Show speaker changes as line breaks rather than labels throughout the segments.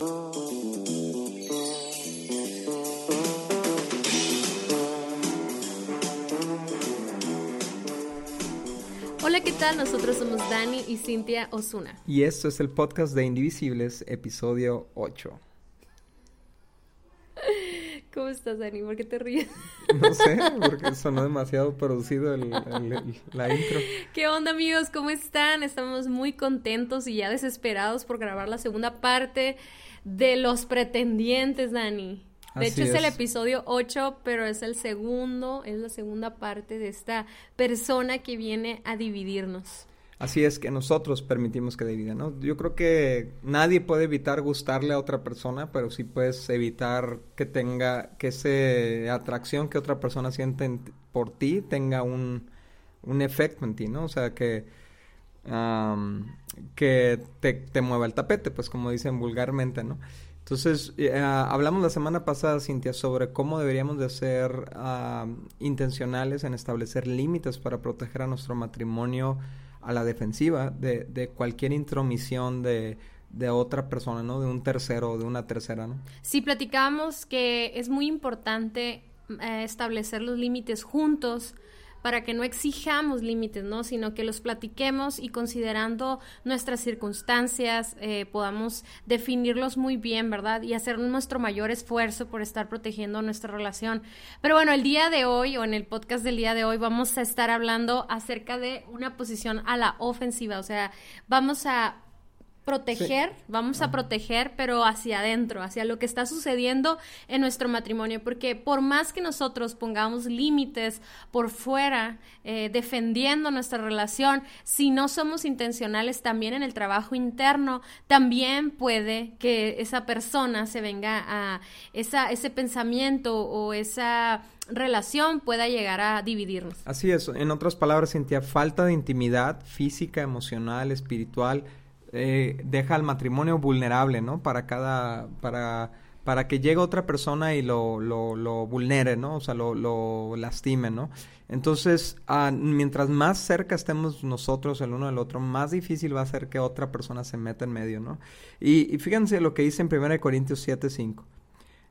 Hola, ¿qué tal? Nosotros somos Dani y Cintia Osuna.
Y esto es el podcast de Indivisibles, episodio 8.
¿Cómo estás, Dani? ¿Por qué te ríes?
No sé, porque sonó demasiado producido el, la intro.
¿Qué onda, amigos? ¿Cómo están? Estamos muy contentos y ya desesperados por grabar la segunda parte de Los Pretendientes, Dani. De hecho, es. el episodio 8, pero es el segundo, es la segunda parte de esta persona que viene a dividirnos.
Así es que nosotros permitimos que divida, ¿no? Yo creo que nadie puede evitar gustarle a otra persona, pero sí puedes evitar que tenga, que esa atracción que otra persona siente por ti tenga un, un efecto en ti, ¿no? O sea, que, que te, te mueva el tapete, pues como dicen vulgarmente, ¿no? Entonces, eh, hablamos la semana pasada, Cintia, sobre cómo deberíamos de ser ah, intencionales en establecer límites para proteger a nuestro matrimonio a la defensiva de, de cualquier intromisión de, de otra persona, ¿no? De un tercero o de una tercera, ¿no?
Sí, platicamos que es muy importante eh, establecer los límites juntos para que no exijamos límites, ¿no? Sino que los platiquemos y considerando nuestras circunstancias eh, podamos definirlos muy bien, ¿verdad? Y hacer nuestro mayor esfuerzo por estar protegiendo nuestra relación. Pero bueno, el día de hoy o en el podcast del día de hoy vamos a estar hablando acerca de una posición a la ofensiva, o sea, vamos a proteger, vamos a proteger, pero hacia adentro, hacia lo que está sucediendo en nuestro matrimonio, porque por más que nosotros pongamos límites por fuera, eh, defendiendo nuestra relación, si no somos intencionales también en el trabajo interno, también puede que esa persona se venga a esa, ese pensamiento o esa relación pueda llegar a dividirnos.
Así es, en otras palabras, Cintia, falta de intimidad física, emocional, espiritual, eh, deja al matrimonio vulnerable, ¿no? Para cada, para, para que llegue otra persona y lo, lo, lo vulnere, ¿no? O sea, lo, lo lastime, ¿no? Entonces, ah, mientras más cerca estemos nosotros el uno del otro, más difícil va a ser que otra persona se meta en medio, ¿no? Y, fíjense lo que dice en 1 Corintios 7:5.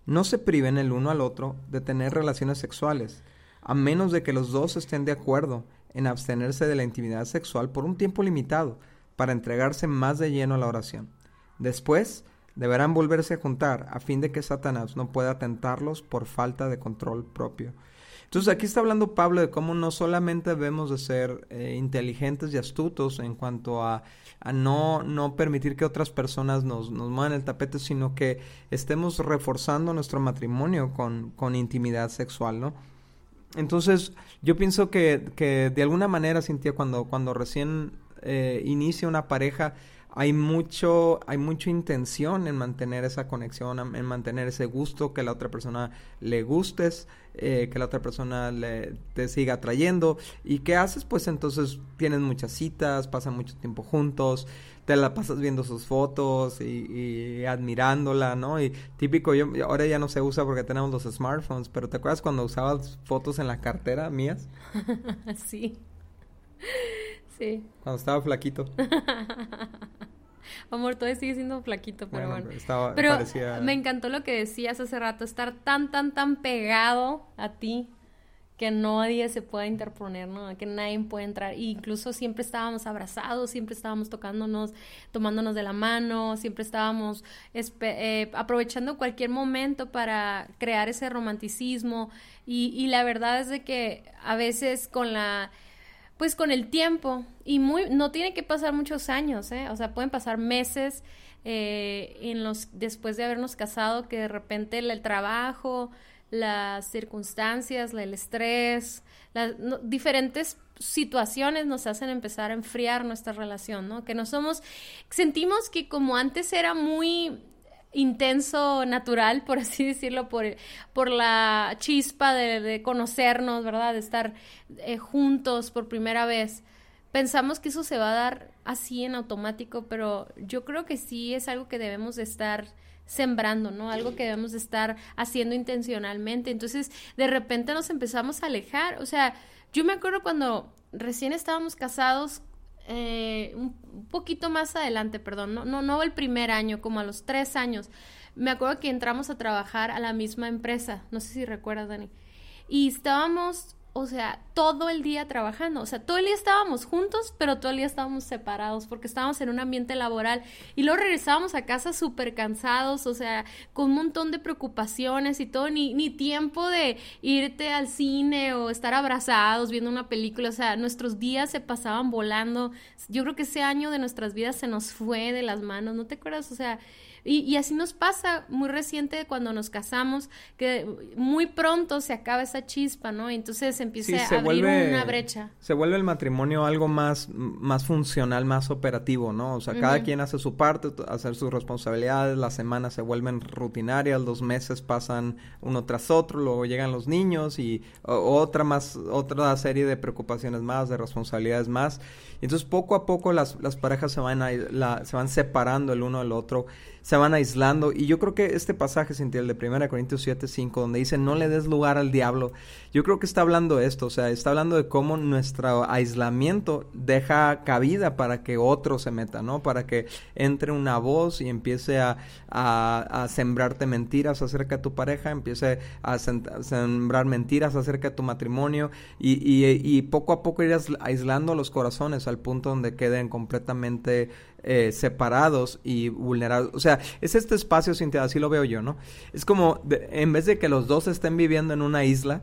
No se priven el uno al otro de tener relaciones sexuales, a menos de que los dos estén de acuerdo en abstenerse de la intimidad sexual por un tiempo limitado para entregarse más de lleno a la oración. Después, deberán volverse a juntar a fin de que Satanás no pueda tentarlos por falta de control propio. Entonces aquí está hablando Pablo de cómo no solamente debemos de ser eh, inteligentes y astutos en cuanto a, no, no permitir que otras personas nos, nos muevan el tapete, sino que estemos reforzando nuestro matrimonio con, con intimidad sexual, ¿no? Entonces yo pienso que, que de alguna manera, Cintia, cuando, cuando recién eh, inicia una pareja, hay mucho, hay mucha intención en mantener esa conexión, en mantener ese gusto, que la otra persona le gustes, eh, que la otra persona le, te siga atrayendo. ¿Y qué haces? Pues entonces tienes muchas citas, pasan mucho tiempo juntos, te la pasas viendo sus fotos y, admirándola, ¿no? Y típico, yo ahora ya no se usa porque tenemos los smartphones, pero ¿te acuerdas cuando usabas fotos en la cartera mías?
sí. Sí.
Cuando estaba flaquito.
Amor, todavía sigue siendo flaquito, pero bueno. pero me encantó lo que decías hace rato, estar tan, tan, tan pegado a ti que nadie se pueda interponer, ¿no? Que nadie puede entrar. E incluso siempre estábamos abrazados, siempre estábamos tocándonos, tomándonos de la mano, siempre estábamos eh, aprovechando cualquier momento para crear ese romanticismo. Y, y la verdad es de que a veces con la pues con el tiempo y muy no tiene que pasar muchos años, ¿eh? o sea, pueden pasar meses eh, en los después de habernos casado que de repente el, trabajo, las circunstancias, el estrés, las diferentes situaciones nos hacen empezar a enfriar nuestra relación, ¿no? Que no somos, sentimos que como antes era muy intenso, natural, por así decirlo, por, por la chispa de, conocernos, ¿verdad? De estar eh, juntos por primera vez. Pensamos que eso se va a dar así en automático, pero yo creo que sí es algo que debemos de estar sembrando, ¿no? Algo que debemos de estar haciendo intencionalmente. Entonces, de repente nos empezamos a alejar. O sea, yo me acuerdo cuando recién estábamos casados, eh, un poquito más adelante, perdón, no, no, no el primer año, como a los tres años, me acuerdo que entramos a trabajar a la misma empresa, no sé si recuerdas, Dani, y estábamos o sea, todo el día trabajando. O sea, todo el día estábamos juntos, pero todo el día estábamos separados porque estábamos en un ambiente laboral y luego regresábamos a casa súper cansados, o sea, con un montón de preocupaciones y todo, ni, ni tiempo de irte al cine o estar abrazados viendo una película. O sea, nuestros días se pasaban volando. Yo creo que ese año de nuestras vidas se nos fue de las manos, ¿no te acuerdas? O sea, y, así nos pasa muy reciente cuando nos casamos, que muy pronto se acaba esa chispa, ¿no? Entonces empieza a abrir una brecha.
Se vuelve el matrimonio algo más, más funcional, más operativo, ¿no? O sea, cada quien hace su parte, hacer sus responsabilidades, las semanas se vuelven rutinarias, los meses pasan uno tras otro, luego llegan los niños y otra más, otra serie de preocupaciones más, de responsabilidades más. Entonces poco a poco las, las parejas se van, a, la, se van separando el uno del otro se van aislando. Y yo creo que este pasaje, Cintia, el de 1 Corintios 7, 5, donde dice, no le des lugar al diablo, yo creo que está hablando de esto, o sea, está hablando de cómo nuestro aislamiento deja cabida para que otro se meta, ¿no? Para que entre una voz y empiece a, sembrarte mentiras acerca de tu pareja, empiece a, sembrar mentiras acerca de tu matrimonio y, y, y poco a poco irás aislando los corazones al punto donde queden completamente eh, separados y vulnerados. O sea, es este espacio, Cintia, así lo veo yo, ¿no? Es como, en vez de que los dos estén viviendo en una isla,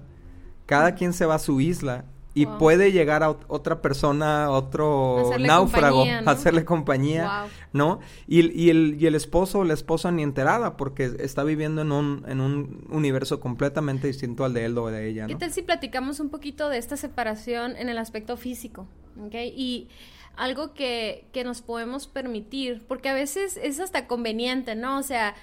cada quien se va a su isla y puede llegar a otra persona, otro náufrago, hacerle compañía, ¿no? Y, y, el, y el esposo o la esposa ni enterada porque está viviendo en un, en un universo completamente distinto al de él o de ella, ¿no?
¿Qué tal si platicamos un poquito de esta separación en el aspecto físico? ¿Ok? Y algo que, que nos podemos permitir, porque a veces es hasta conveniente, ¿no? O sea,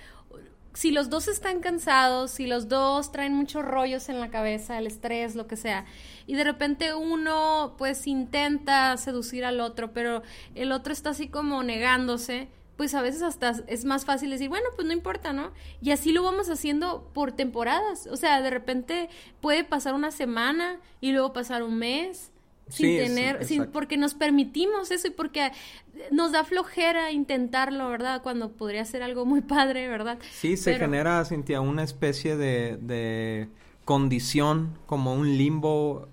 si los dos están cansados, si los dos traen muchos rollos en la cabeza, el estrés, lo que sea, y de repente uno pues intenta seducir al otro, pero el otro está así como negándose, pues a veces hasta es más fácil decir, bueno, pues no importa, ¿no? Y así lo vamos haciendo por temporadas, o sea, de repente puede pasar una semana y luego pasar un mes sin tener, sin, porque nos permitimos eso y porque nos da flojera intentarlo, ¿verdad? Cuando podría ser algo muy padre, ¿verdad?
Sí, se genera, Cintia, una especie de, de condición, como un limbo,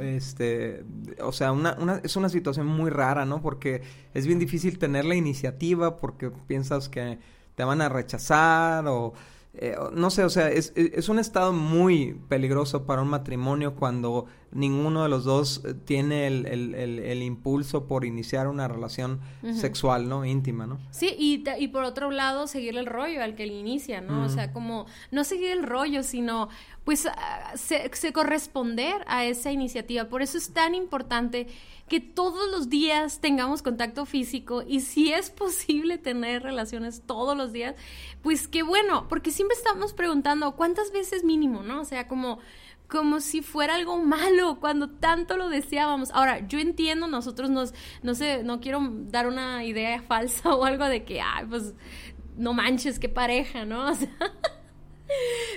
este, o sea, una, una, es una situación muy rara, ¿no? Porque es bien difícil tener la iniciativa porque piensas que te van a rechazar o eh, no sé, o sea, es, es, un estado muy peligroso para un matrimonio cuando ninguno de los dos eh, tiene el, el, el, impulso por iniciar una relación sexual, ¿no? Íntima, ¿no?
Sí, y, y por otro lado, seguir el rollo al que le inicia, ¿no? O sea, como no seguir el rollo, sino pues ah, se, se corresponder a esa iniciativa. Por eso es tan importante que todos los días tengamos contacto físico y si es posible tener relaciones todos los días, pues qué bueno, porque siempre estamos preguntando cuántas veces mínimo, ¿no? O sea, como como si fuera algo malo cuando tanto lo deseábamos. Ahora, yo entiendo, nosotros nos, no sé, no quiero dar una idea falsa o algo de que, ay, pues, no manches, qué pareja, ¿no? O sea,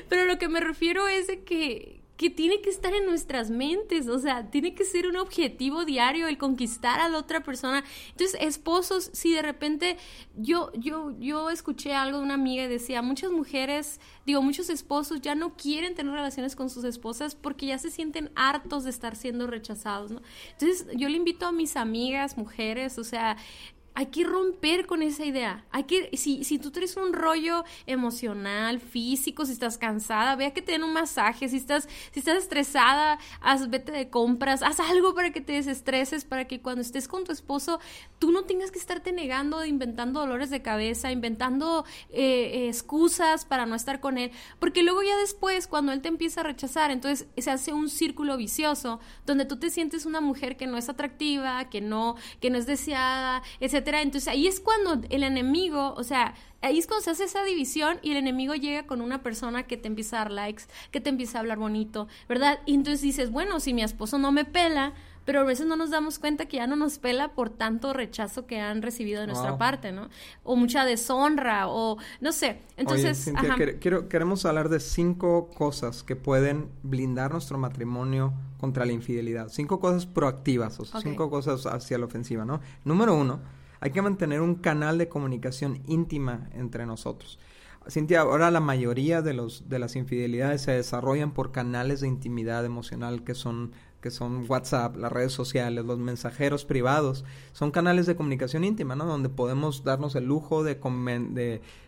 pero lo que me refiero es de que, que tiene que estar en nuestras mentes, o sea, tiene que ser un objetivo diario el conquistar a la otra persona. Entonces, esposos, si de repente yo yo yo escuché algo de una amiga y decía, muchas mujeres, digo, muchos esposos ya no quieren tener relaciones con sus esposas porque ya se sienten hartos de estar siendo rechazados, ¿no? Entonces, yo le invito a mis amigas, mujeres, o sea, hay que romper con esa idea. Hay que, si, si tú tienes un rollo emocional, físico, si estás cansada, vea que te den un masaje, si estás, si estás estresada, haz, vete de compras, haz algo para que te desestreses, para que cuando estés con tu esposo, tú no tengas que estarte negando, inventando dolores de cabeza, inventando eh, excusas para no estar con él, porque luego ya después, cuando él te empieza a rechazar, entonces se hace un círculo vicioso, donde tú te sientes una mujer que no es atractiva, que no, que no es deseada, etc entonces ahí es cuando el enemigo, o sea, ahí es cuando se hace esa división y el enemigo llega con una persona que te empieza a dar likes, que te empieza a hablar bonito, ¿verdad? Y entonces dices, bueno, si mi esposo no me pela, pero a veces no nos damos cuenta que ya no nos pela por tanto rechazo que han recibido de nuestra parte, ¿no? O mucha deshonra, o no sé. Entonces,
quiero, queremos hablar de cinco cosas que pueden blindar nuestro matrimonio contra la infidelidad. Cinco cosas proactivas, o sea, cinco cosas hacia la ofensiva, ¿no? Número uno, hay que mantener un canal de comunicación íntima entre nosotros. Cintia, ahora la mayoría de, los, de las infidelidades se desarrollan por canales de intimidad emocional que son, que son WhatsApp, las redes sociales, los mensajeros privados. Son canales de comunicación íntima, ¿no? Donde podemos darnos el lujo de,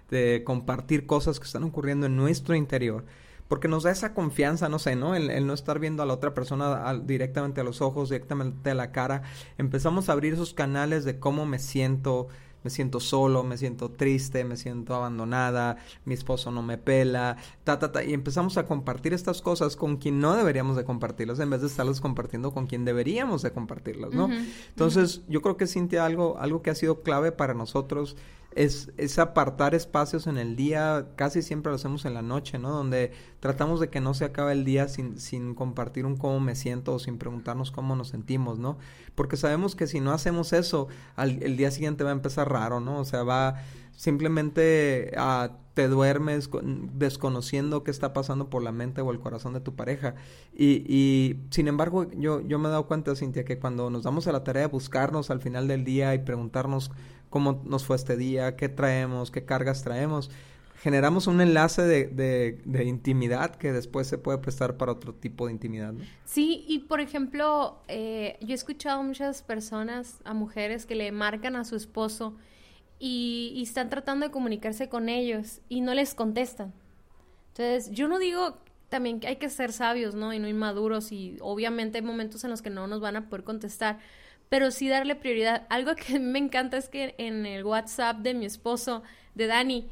de, compartir cosas que están ocurriendo en nuestro interior porque nos da esa confianza, no sé, ¿no? El, no estar viendo a la otra persona directamente a los ojos, directamente a la cara. Empezamos a abrir esos canales de cómo me siento, me siento solo, me siento triste, me siento abandonada, mi esposo no me pela, ta, ta, ta. Y empezamos a compartir estas cosas con quien no deberíamos de compartirlas, en vez de estarlas compartiendo con quien deberíamos de compartirlas, ¿no? Entonces, yo creo que Cintia, algo, algo que ha sido clave para nosotros es, es, apartar espacios en el día, casi siempre lo hacemos en la noche, ¿no? Donde tratamos de que no se acabe el día sin, sin compartir un cómo me siento o sin preguntarnos cómo nos sentimos, ¿no? Porque sabemos que si no hacemos eso, al, el día siguiente va a empezar raro, ¿no? O sea, va simplemente a te duermes desconociendo qué está pasando por la mente o el corazón de tu pareja. Y, y sin embargo, yo, yo me he dado cuenta, Cintia, que cuando nos damos a la tarea de buscarnos al final del día y preguntarnos cómo nos fue este día, qué traemos, qué cargas traemos. Generamos un enlace de, de, intimidad que después se puede prestar para otro tipo de intimidad. ¿no?
Sí, y por ejemplo, eh, yo he escuchado a muchas personas, a mujeres que le marcan a su esposo y, están tratando de comunicarse con ellos y no les contestan. Entonces, yo no digo también que hay que ser sabios, ¿no? Y no inmaduros y obviamente hay momentos en los que no nos van a poder contestar, pero sí darle prioridad. Algo que me encanta es que en el WhatsApp de mi esposo, de Dani,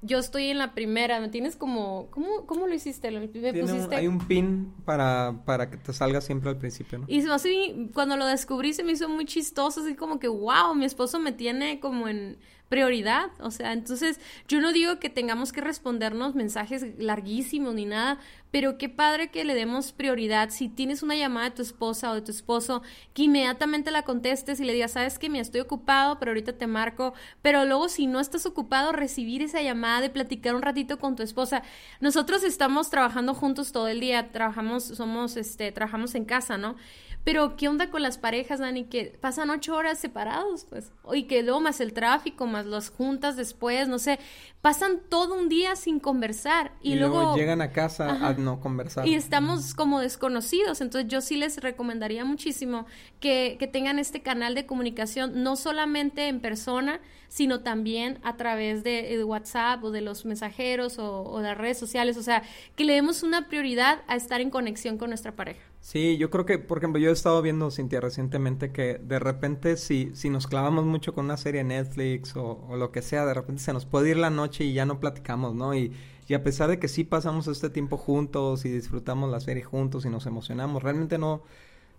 yo estoy en la primera, me tienes como, ¿cómo, cómo lo hiciste? ¿Me
pusiste? hay un pin para, para que te salga siempre al principio, ¿no?
Y así, cuando lo descubrí se me hizo muy chistoso, así como que, wow, mi esposo me tiene como en prioridad. O sea, entonces yo no digo que tengamos que respondernos mensajes larguísimos ni nada, pero qué padre que le demos prioridad. Si tienes una llamada de tu esposa o de tu esposo, que inmediatamente la contestes y le digas, sabes que me estoy ocupado, pero ahorita te marco. Pero luego, si no estás ocupado, recibir esa llamada de platicar un ratito con tu esposa. Nosotros estamos trabajando juntos todo el día, trabajamos, somos, este, trabajamos en casa, ¿no? Pero, ¿qué onda con las parejas, Dani? Que pasan ocho horas separados, pues. Y que luego más el tráfico, más las juntas después, no sé. Pasan todo un día sin conversar. Y, luego,
llegan a casa a no conversar.
Y estamos como desconocidos. Entonces, yo sí les recomendaría muchísimo que, que tengan este canal de comunicación, no solamente en persona, sino también a través de, WhatsApp o de los mensajeros o, o de las redes sociales. O sea, que le demos una prioridad a estar en conexión con nuestra pareja.
Sí, yo creo que, por ejemplo, yo he estado viendo, Cintia, recientemente que de repente si, si nos clavamos mucho con una serie Netflix o, o, lo que sea, de repente se nos puede ir la noche y ya no platicamos, ¿no? Y, y a pesar de que sí pasamos este tiempo juntos y disfrutamos la serie juntos y nos emocionamos, realmente no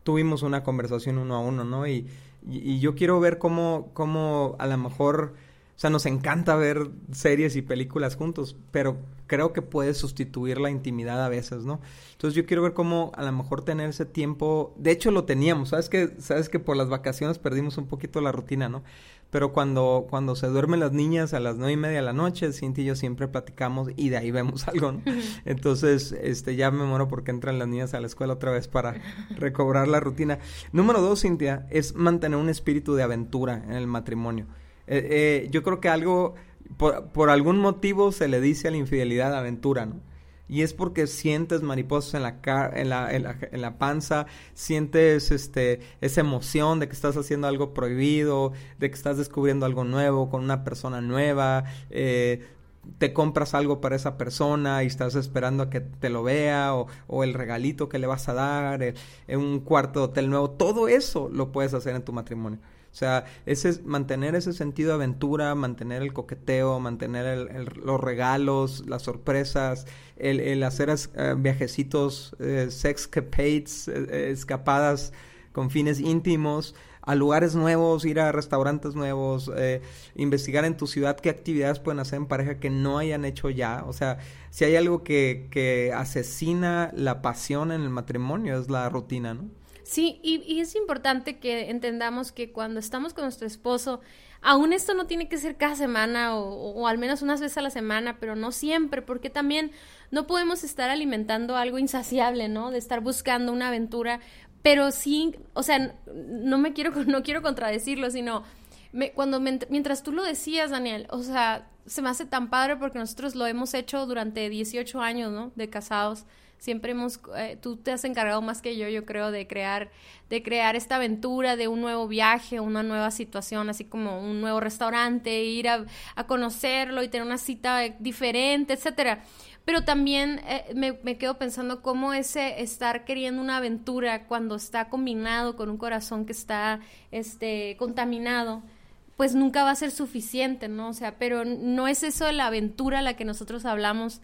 tuvimos una conversación uno a uno, ¿no? Y, y, yo quiero ver cómo, cómo a lo mejor sea, nos encanta ver series y películas juntos, pero creo que puede sustituir la intimidad a veces, ¿no? Entonces yo quiero ver cómo a lo mejor tener ese tiempo, de hecho lo teníamos, sabes que sabes que por las vacaciones perdimos un poquito la rutina, ¿no? Pero cuando cuando se duermen las niñas a las nueve y media de la noche, Cintia y yo siempre platicamos y de ahí vemos algo, ¿no? Entonces, este, ya me muero porque entran las niñas a la escuela otra vez para recobrar la rutina. Número dos, Cintia, es mantener un espíritu de aventura en el matrimonio. Eh, eh, yo creo que algo, por, algún motivo se le dice a la infidelidad aventura, ¿no? Y es porque sientes mariposas en la, en la, en la, panza, sientes este, esa emoción de que estás haciendo algo prohibido, de que estás descubriendo algo nuevo con una persona nueva, eh, te compras algo para esa persona y estás esperando a que te lo vea o, el regalito que le vas a dar, en un cuarto de hotel nuevo, todo eso lo puedes hacer en tu matrimonio. O sea, ese, mantener ese sentido de aventura, mantener el coqueteo, mantener los regalos, las sorpresas, el, hacer eh, viajecitos, eh, sexcapades, escapadas con fines íntimos, a lugares nuevos, ir a restaurantes nuevos, investigar en tu ciudad qué actividades pueden hacer en pareja que no hayan hecho ya. O sea, si hay algo que, que asesina la pasión en el matrimonio es la rutina, ¿no?
Sí, y, es importante que entendamos que cuando estamos con nuestro esposo, aún esto no tiene que ser cada semana o, al menos unas veces a la semana, pero no siempre, porque también no podemos estar alimentando algo insaciable, ¿no? De estar buscando una aventura, pero sí, o sea, no me quiero, no quiero contradecirlo, sino cuando mientras tú lo decías, Daniel, o sea, se me hace tan padre porque nosotros lo hemos hecho durante 18 años, ¿no? De casados siempre hemos, eh, tú te has encargado más que yo, yo creo, de crear, de crear esta aventura de un nuevo viaje, una nueva situación, así como un nuevo restaurante, ir a, conocerlo y tener una cita diferente, etcétera. Pero también eh, me, me, quedo pensando cómo ese estar queriendo una aventura cuando está combinado con un corazón que está este, contaminado, pues nunca va a ser suficiente, ¿no? O sea, pero no es eso de la aventura la que nosotros hablamos,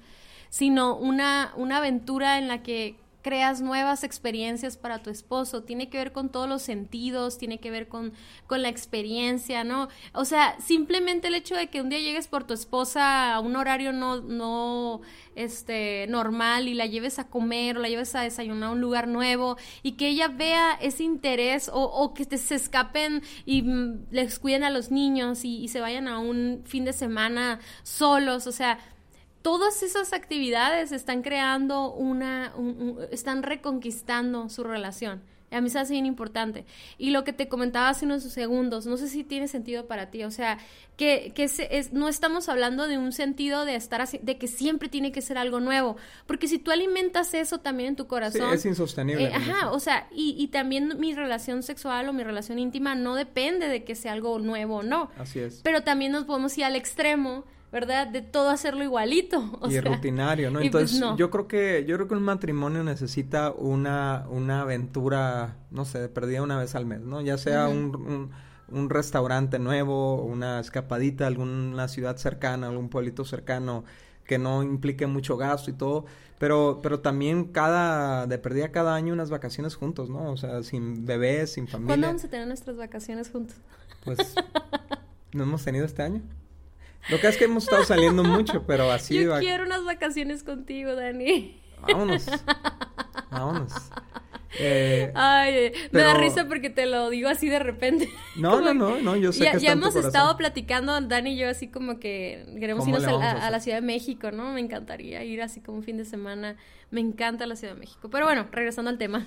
sino una, una aventura en la que creas nuevas experiencias para tu esposo, tiene que ver con todos los sentidos, tiene que ver con, con la experiencia, ¿no? O sea, simplemente el hecho de que un día llegues por tu esposa a un horario no, no, este, normal y la lleves a comer o la lleves a desayunar a un lugar nuevo y que ella vea ese interés o, o que se escapen y mm, les cuiden a los niños y, y se vayan a un fin de semana solos, o sea, todas esas actividades están creando una, están reconquistando su relación. A mí se hace bien importante. Y lo que te comentaba hace unos segundos, no sé si tiene sentido para ti. O sea, que, que es, no estamos hablando de un sentido de estar así, de que siempre tiene que ser algo nuevo. Porque si tú alimentas eso también en tu corazón.
es insostenible.
Eh, ajá, o sea, y, y también mi relación sexual o mi relación íntima no depende de que sea algo nuevo o no.
Así es.
Pero también nos podemos ir al extremo ¿verdad? De todo hacerlo igualito.
y rutinario, ¿no? Pues, Entonces, yo creo que, yo creo que un matrimonio necesita una, una aventura, no sé, perdida una vez al mes, ¿no? Ya sea un, un, restaurante nuevo, una escapadita alguna ciudad cercana, algún pueblito cercano que no implique mucho gasto y todo, pero, pero también cada, de perdida cada año unas vacaciones juntos, ¿no? O sea, sin bebés, sin familia.
¿Cuándo vamos a tener nuestras vacaciones juntos?
Pues, ¿no hemos tenido este año? Lo que es que hemos estado saliendo mucho, pero así...
Yo quiero unas vacaciones contigo, Dani.
Vámonos. Vámonos.
Eh, Ay, me da risa porque te lo digo así de repente.
No, no, no, no, yo sé
ya,
que
Ya hemos estado platicando, Dani y yo, así como que queremos irnos a, la Ciudad de México, ¿no? Me encantaría ir así como un fin de semana. Me encanta la Ciudad de México. Pero bueno, regresando al tema.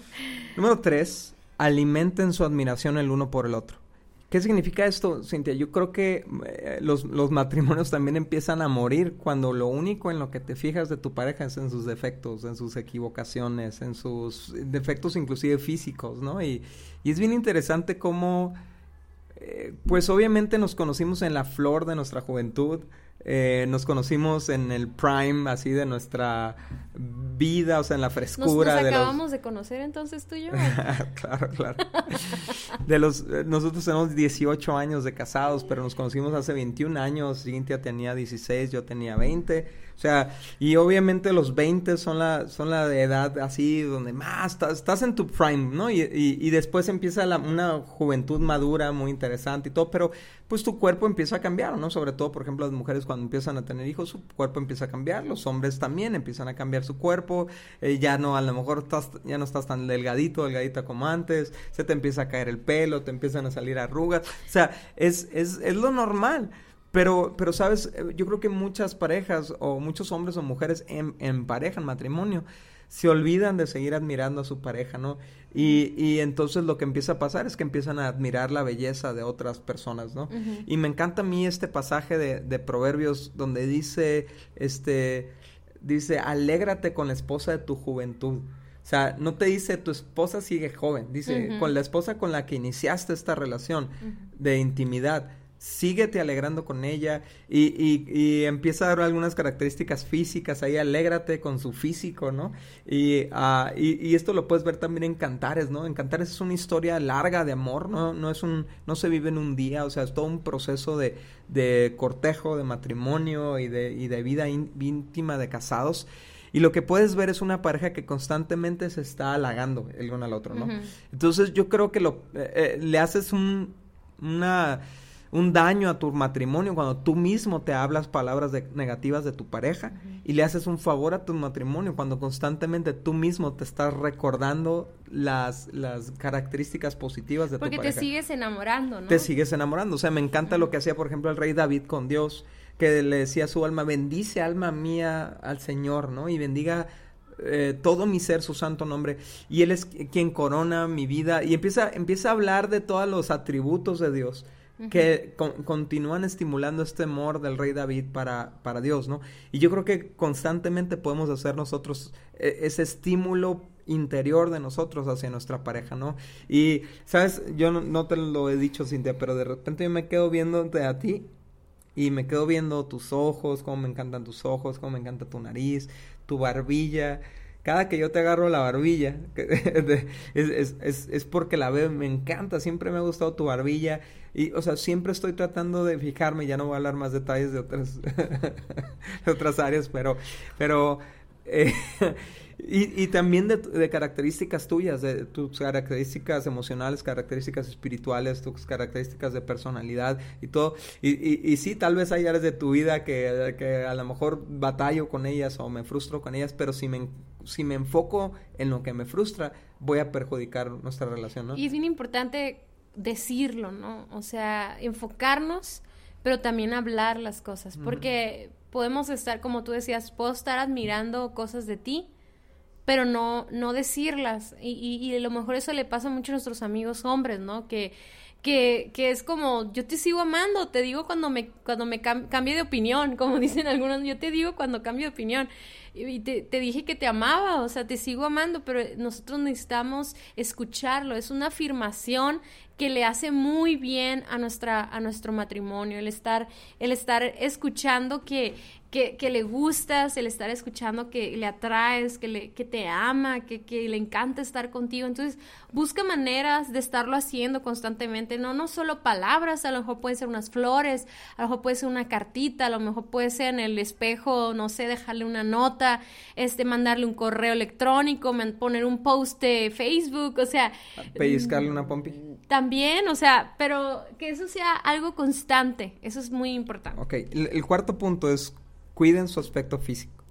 Número tres, alimenten su admiración el uno por el otro. ¿Qué significa esto, Cintia? Yo creo que eh, los, los, matrimonios también empiezan a morir cuando lo único en lo que te fijas de tu pareja es en sus defectos, en sus equivocaciones, en sus defectos inclusive físicos, ¿no? Y, y es bien interesante cómo, eh, pues obviamente nos conocimos en la flor de nuestra juventud, eh, nos conocimos en el prime así de nuestra vida, o sea, en la frescura.
Nos, acabamos de, conocer entonces tú y yo.
claro, claro. de los, eh, nosotros tenemos 18 años de casados, pero nos conocimos hace 21 años. Cintia tenía 16, yo tenía 20 o sea, y obviamente los 20 son la, son la edad así donde más estás, en tu prime, ¿no? Y, y, después empieza la, una juventud madura muy interesante y todo, pero pues tu cuerpo empieza a cambiar, ¿no? Sobre todo, por ejemplo, las mujeres cuando empiezan a tener hijos, su cuerpo empieza a cambiar, los hombres también empiezan a cambiar su cuerpo, eh, ya no, a lo mejor estás, ya no estás tan delgadito, delgadita como antes, se te empieza a caer el pelo, te empiezan a salir arrugas, o sea, es, es, es lo normal. Pero, pero, ¿sabes? Eh, yo creo que muchas parejas o muchos hombres o mujeres en, en pareja, en matrimonio, se olvidan de seguir admirando a su pareja, ¿no? Y, y, entonces lo que empieza a pasar es que empiezan a admirar la belleza de otras personas, ¿no? Y me encanta a mí este pasaje de, de, Proverbios donde dice, este, dice, alégrate con la esposa de tu juventud. O sea, no te dice tu esposa sigue joven, dice con la esposa con la que iniciaste esta relación de intimidad síguete alegrando con ella y, y, y, empieza a dar algunas características físicas ahí, alégrate con su físico, ¿no? Y, uh, y, esto lo puedes ver también en Cantares, ¿no? En Cantares es una historia larga de amor, ¿no? No es un, no se vive en un día, o sea, es todo un proceso de, de cortejo, de matrimonio y de, y de vida íntima de casados. Y lo que puedes ver es una pareja que constantemente se está halagando el uno al otro, ¿no? Entonces yo creo que lo, eh, eh, le haces un, una un daño a tu matrimonio cuando tú mismo te hablas palabras negativas de tu pareja y le haces un favor a tu matrimonio cuando constantemente tú mismo te estás recordando las, las características positivas de
tu pareja. Porque te sigues enamorando, ¿no?
Te sigues enamorando. O sea, me encanta lo que hacía, por ejemplo, el rey David con Dios, que le decía a su alma, bendice alma mía al Señor, ¿no? Y bendiga eh, todo mi ser, su santo nombre, y Él es quien corona mi vida, y empieza, empieza a hablar de todos los atributos de Dios que continúan estimulando este amor del rey David para, para Dios, ¿no? Y yo creo que constantemente podemos hacer nosotros eh, ese estímulo interior de nosotros hacia nuestra pareja, ¿no? Y, ¿sabes? Yo no, te lo he dicho, Cintia, pero de repente yo me quedo viéndote a ti y me quedo viendo tus ojos, cómo me encantan tus ojos, cómo me encanta tu nariz, tu barbilla, cada que yo te agarro la barbilla, es, es, es, porque la veo, me encanta, siempre me ha gustado tu barbilla y, o sea, siempre estoy tratando de fijarme, ya no voy a hablar más detalles de otras, otras áreas, pero, pero, eh, y, y, también de, de, características tuyas, de tus características emocionales, características espirituales, tus características de personalidad y todo. Y, y, y sí, tal vez hay áreas de tu vida que, que, a lo mejor batallo con ellas o me frustro con ellas, pero si me, si me enfoco en lo que me frustra, voy a perjudicar nuestra relación, ¿no?
Y es bien importante decirlo, ¿no? O sea, enfocarnos, pero también hablar las cosas, porque podemos estar, como tú decías, puedo estar admirando cosas de ti, pero no, no decirlas. Y, y, y, a lo mejor eso le pasa mucho a nuestros amigos hombres, ¿no? Que, que, que es como, yo te sigo amando, te digo cuando me, cuando me cambie de opinión, como dicen algunos, yo te digo cuando cambio de opinión. Y te, te, dije que te amaba, o sea, te sigo amando, pero nosotros necesitamos escucharlo, es una afirmación que le hace muy bien a nuestra a nuestro matrimonio el estar el estar escuchando que que, que, le gustas, el estar escuchando que le atraes, que, le, que te ama, que, que, le encanta estar contigo. Entonces, busca maneras de estarlo haciendo constantemente, no, no solo palabras, a lo mejor puede ser unas flores, a lo mejor puede ser una cartita, a lo mejor puede ser en el espejo, no sé, dejarle una nota, este, mandarle un correo electrónico, poner un post de Facebook, o sea...
Pellizcarle una pompi.
También, o sea, pero que eso sea algo constante, eso es muy importante.
Ok, el cuarto punto es cuiden su aspecto físico.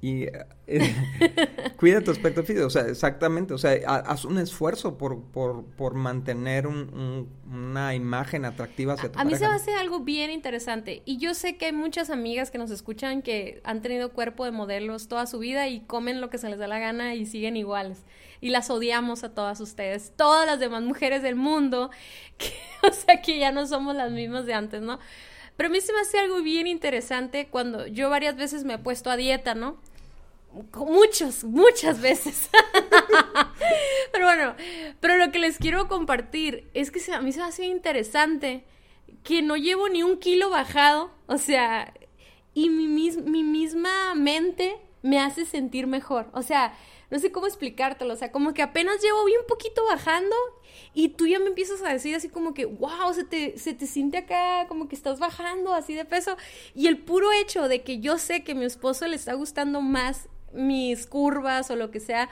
Y eh, cuida tu aspecto físico, o sea, exactamente, o sea, haz un esfuerzo por, por, por mantener una imagen atractiva hacia tu
A, a mí se me hace algo bien interesante y yo sé que hay muchas amigas que nos escuchan que han tenido cuerpo de modelos toda su vida y comen lo que se les da la gana y siguen iguales. Y las odiamos a todas ustedes, todas las demás mujeres del mundo, que, o sea, que ya no somos las mismas de antes, ¿no? Pero a mí se me hace algo bien interesante cuando yo varias veces me he puesto a dieta, ¿no? Muchas, muchas veces. pero bueno, pero lo que les quiero compartir es que a mí se me hace interesante que no llevo ni un kilo bajado, o sea, y mi, mi misma mente me hace sentir mejor. O sea, no sé cómo explicártelo, o sea, como que apenas llevo bien poquito bajando y tú ya me empiezas a decir así como que, wow, se te, se te siente acá como que estás bajando así de peso. Y el puro hecho de que yo sé que a mi esposo le está gustando más mis curvas o lo que sea,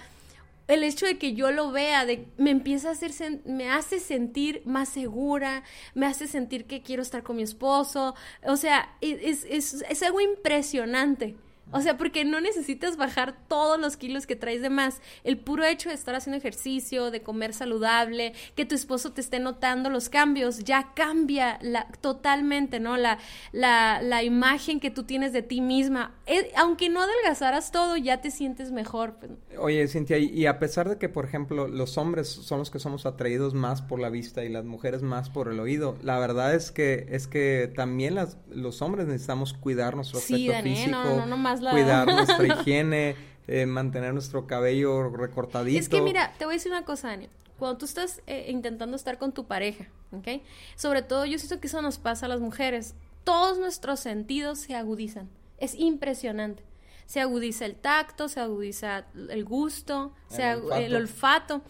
el hecho de que yo lo vea, de, me empieza a hacer, me hace sentir más segura, me hace sentir que quiero estar con mi esposo, o sea, es, es, es algo impresionante. O sea, porque no necesitas bajar todos los kilos que traes de más. El puro hecho de estar haciendo ejercicio, de comer saludable, que tu esposo te esté notando los cambios, ya cambia la, totalmente, ¿no? La, la, la imagen que tú tienes de ti misma. Eh, aunque no adelgazaras todo, ya te sientes mejor. Pues.
Oye, Cintia, y a pesar de que, por ejemplo, los hombres son los que somos atraídos más por la vista y las mujeres más por el oído, la verdad es que, es que también las, los hombres necesitamos cuidar nuestro aspecto físico. No, no, no más cuidar nuestra higiene, eh, mantener nuestro cabello recortadito.
Es que mira, te voy a decir una cosa, Dani. Cuando tú estás eh, intentando estar con tu pareja, ¿ok? Sobre todo yo siento que eso nos pasa a las mujeres. Todos nuestros sentidos se agudizan. Es impresionante. Se agudiza el tacto, se agudiza el gusto, el, se olfato. el olfato.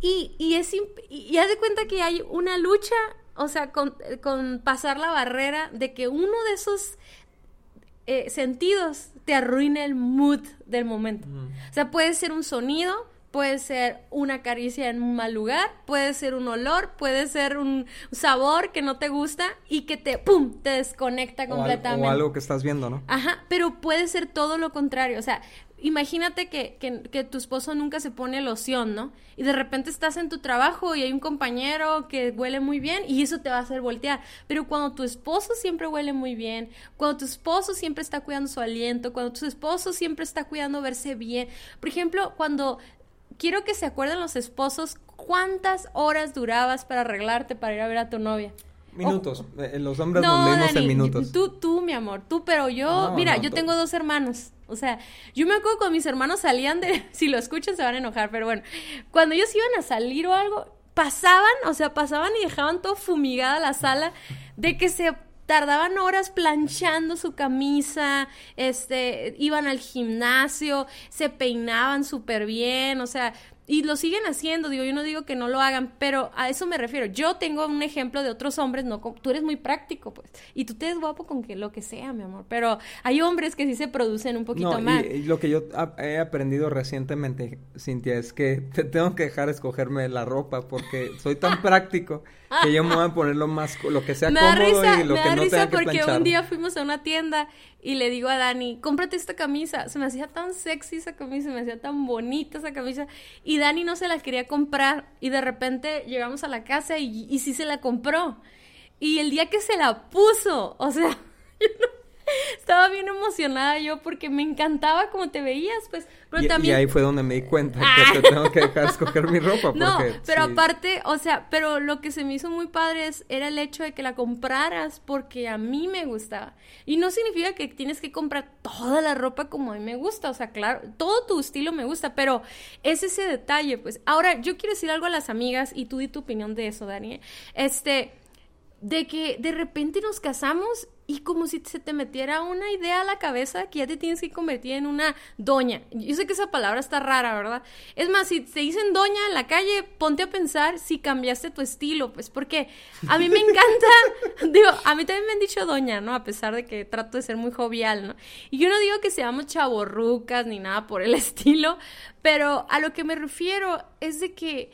Y, y, es, y haz de cuenta que hay una lucha, o sea, con, con pasar la barrera de que uno de esos eh, sentidos te arruina el mood del momento. O sea, puede ser un sonido, puede ser una caricia en un mal lugar, puede ser un olor, puede ser un sabor que no te gusta y que te, ¡pum!, te desconecta completamente.
O, algo que estás viendo, ¿no?
Ajá, pero puede ser todo lo contrario, o sea, imagínate que, que, tu esposo nunca se pone loción, ¿no? Y de repente estás en tu trabajo y hay un compañero que huele muy bien y eso te va a hacer voltear. Pero cuando tu esposo siempre huele muy bien, cuando tu esposo siempre está cuidando su aliento, cuando tu esposo siempre está cuidando verse bien. Por ejemplo, cuando quiero que se acuerden los esposos cuántas horas durabas para arreglarte para ir a ver a tu novia.
Minutos. Eh, los hombres nos leemos en minutos.
Tú, tú, mi amor, tú, pero yo, mira, yo tengo dos hermanos. O sea, yo me acuerdo cuando mis hermanos salían de, si lo escuchan se van a enojar, pero bueno, cuando ellos iban a salir o algo, pasaban, o sea, pasaban y dejaban todo fumigada la sala de que se tardaban horas planchando su camisa, este, iban al gimnasio, se peinaban súper bien, o sea, y lo siguen haciendo, digo, yo no digo que no lo hagan, pero a eso me refiero. Yo tengo un ejemplo de otros hombres, no, tú eres muy práctico, pues, y tú te ves guapo con que lo que sea, mi amor, pero hay hombres que sí se producen un poquito más.
Y, lo que yo he aprendido recientemente, Cintia, es que te tengo que dejar escogerme la ropa porque soy tan práctico que yo me voy a poner lo más, lo que sea cómodo y lo que no tenga que
porque un día fuimos a una tienda y le digo a Dani, cómprate esta camisa. Se me hacía tan sexy esa camisa, se me hacía tan bonita esa camisa. Y Dani no se la quería comprar. Y de repente llegamos a la casa y, sí se la compró. Y el día que se la puso, o sea, yo no, estaba bien emocionada yo porque me encantaba como te veías, pues.
Pero y, también... y ahí fue donde me di cuenta que te tengo que dejar escoger mi ropa. Porque,
no, pero aparte, o sea, pero lo que se me hizo muy padre es, era el hecho de que la compraras porque a mí me gustaba. Y no significa que tienes que comprar toda la ropa como a mí me gusta. O sea, claro, todo tu estilo me gusta, pero es ese detalle, pues. Ahora, yo quiero decir algo a las amigas y tú di tu opinión de eso, Dani. Este de que de repente nos casamos y como si se te metiera una idea a la cabeza que ya te tienes que convertir en una doña. Yo sé que esa palabra está rara, ¿verdad? Es más, si te dicen doña en la calle, ponte a pensar si cambiaste tu estilo, pues porque a mí me encanta, digo, a mí también me han dicho doña, ¿no? A pesar de que trato de ser muy jovial, ¿no? Y yo no digo que seamos chaborrucas ni nada por el estilo, pero a lo que me refiero es de que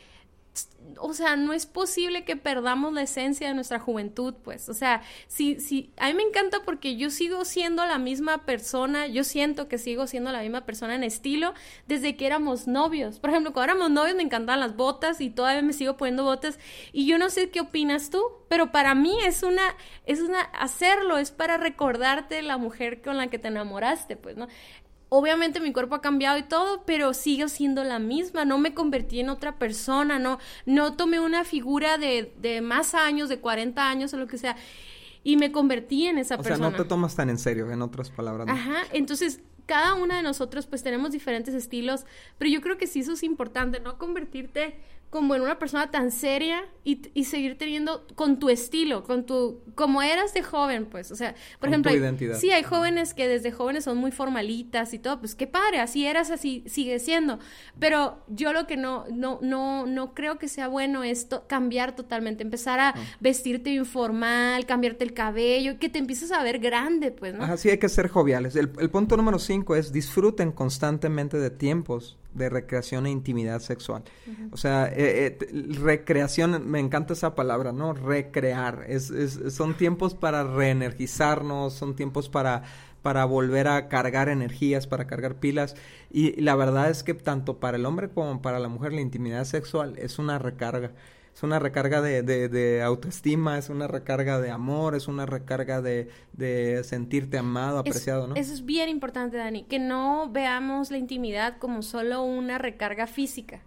o sea, no es posible que perdamos la esencia de nuestra juventud, pues. O sea, si, si, a mí me encanta porque yo sigo siendo la misma persona, yo siento que sigo siendo la misma persona en estilo desde que éramos novios. Por ejemplo, cuando éramos novios me encantaban las botas y todavía me sigo poniendo botas. Y yo no sé qué opinas tú, pero para mí es una, es una, hacerlo, es para recordarte la mujer con la que te enamoraste, pues, ¿no? Obviamente mi cuerpo ha cambiado y todo, pero sigo siendo la misma, no me convertí en otra persona, no, no tomé una figura de, de más años, de 40 años o lo que sea, y me convertí en esa persona.
O sea, no te tomas tan en serio, en otras palabras.
Ajá, entonces cada una de nosotros pues tenemos diferentes estilos, pero yo creo que sí eso es importante, no convertirte como en una persona tan seria y, y, seguir teniendo con tu estilo, con tu, como eras de joven, pues, o sea, por ejemplo, sí, hay jóvenes que desde jóvenes son muy formalitas y todo, pues qué padre, así eras, así sigue siendo, pero yo lo que no, no, no, no creo que sea bueno es cambiar totalmente, empezar a vestirte informal, cambiarte el cabello, que te empieces a ver grande, pues, ¿no?
Así hay que ser joviales. El, el punto número cinco es disfruten constantemente de tiempos de recreación e intimidad sexual. O sea, eh, eh, recreación, me encanta esa palabra, ¿no? Recrear. Es, es, son tiempos para reenergizarnos, son tiempos para, para volver a cargar energías, para cargar pilas. y la verdad es que tanto para el hombre como para la mujer la intimidad sexual es una recarga es una recarga de, de, autoestima, es una recarga de amor, es una recarga de, de sentirte amado, apreciado, ¿no?
Eso es bien importante, Dani, que no veamos la intimidad como solo una recarga física.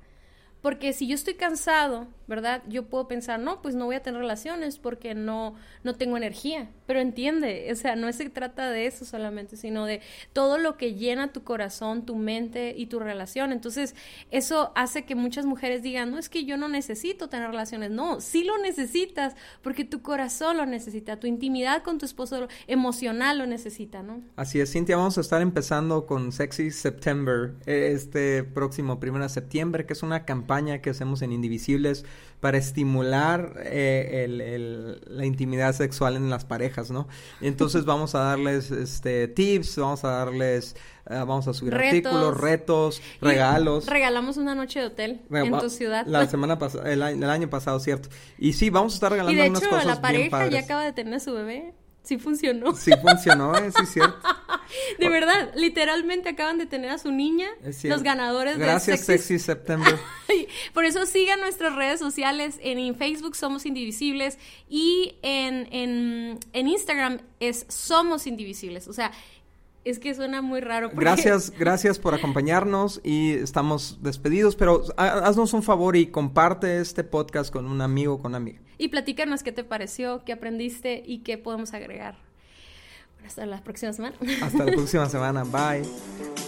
Porque si yo estoy cansado, ¿verdad? Yo puedo pensar, no, pues no voy a tener relaciones porque no, no tengo energía. Pero entiende, o sea, no se trata de eso solamente, sino de todo lo que llena tu corazón, tu mente y tu relación. Entonces, eso hace que muchas mujeres digan, no, es que yo no necesito tener relaciones. No, sí lo necesitas porque tu corazón lo necesita, tu intimidad con tu esposo emocional lo necesita, ¿no?
Así es, Cintia, vamos a estar empezando con Sexy September este próximo primero de septiembre, que es una campaña campaña que hacemos en Indivisibles para estimular eh, la intimidad sexual en las parejas, ¿no? Entonces vamos a darles este tips, vamos a darles, eh, vamos a subir artículos, retos, regalos.
regalamos una noche de hotel en tu ciudad.
La semana pasada, el, año pasado, cierto. Y sí, vamos a estar regalando y de hecho, unas
la pareja ya acaba de tener a su bebé. Sí funcionó.
Sí funcionó, eh, sí es cierto.
de verdad, literalmente acaban de tener a su niña, los ganadores
Gracias, de Sexy, Sexy September.
Por eso sigan nuestras redes sociales. En, Facebook somos Indivisibles y en, en, en Instagram es Somos Indivisibles. O sea, es que suena muy raro.
Gracias, gracias por acompañarnos y estamos despedidos, pero haznos un favor y comparte este podcast con un amigo o con una amiga.
Y platícanos qué te pareció, qué aprendiste y qué podemos agregar. Hasta la próxima semana.
Hasta la próxima semana. Bye.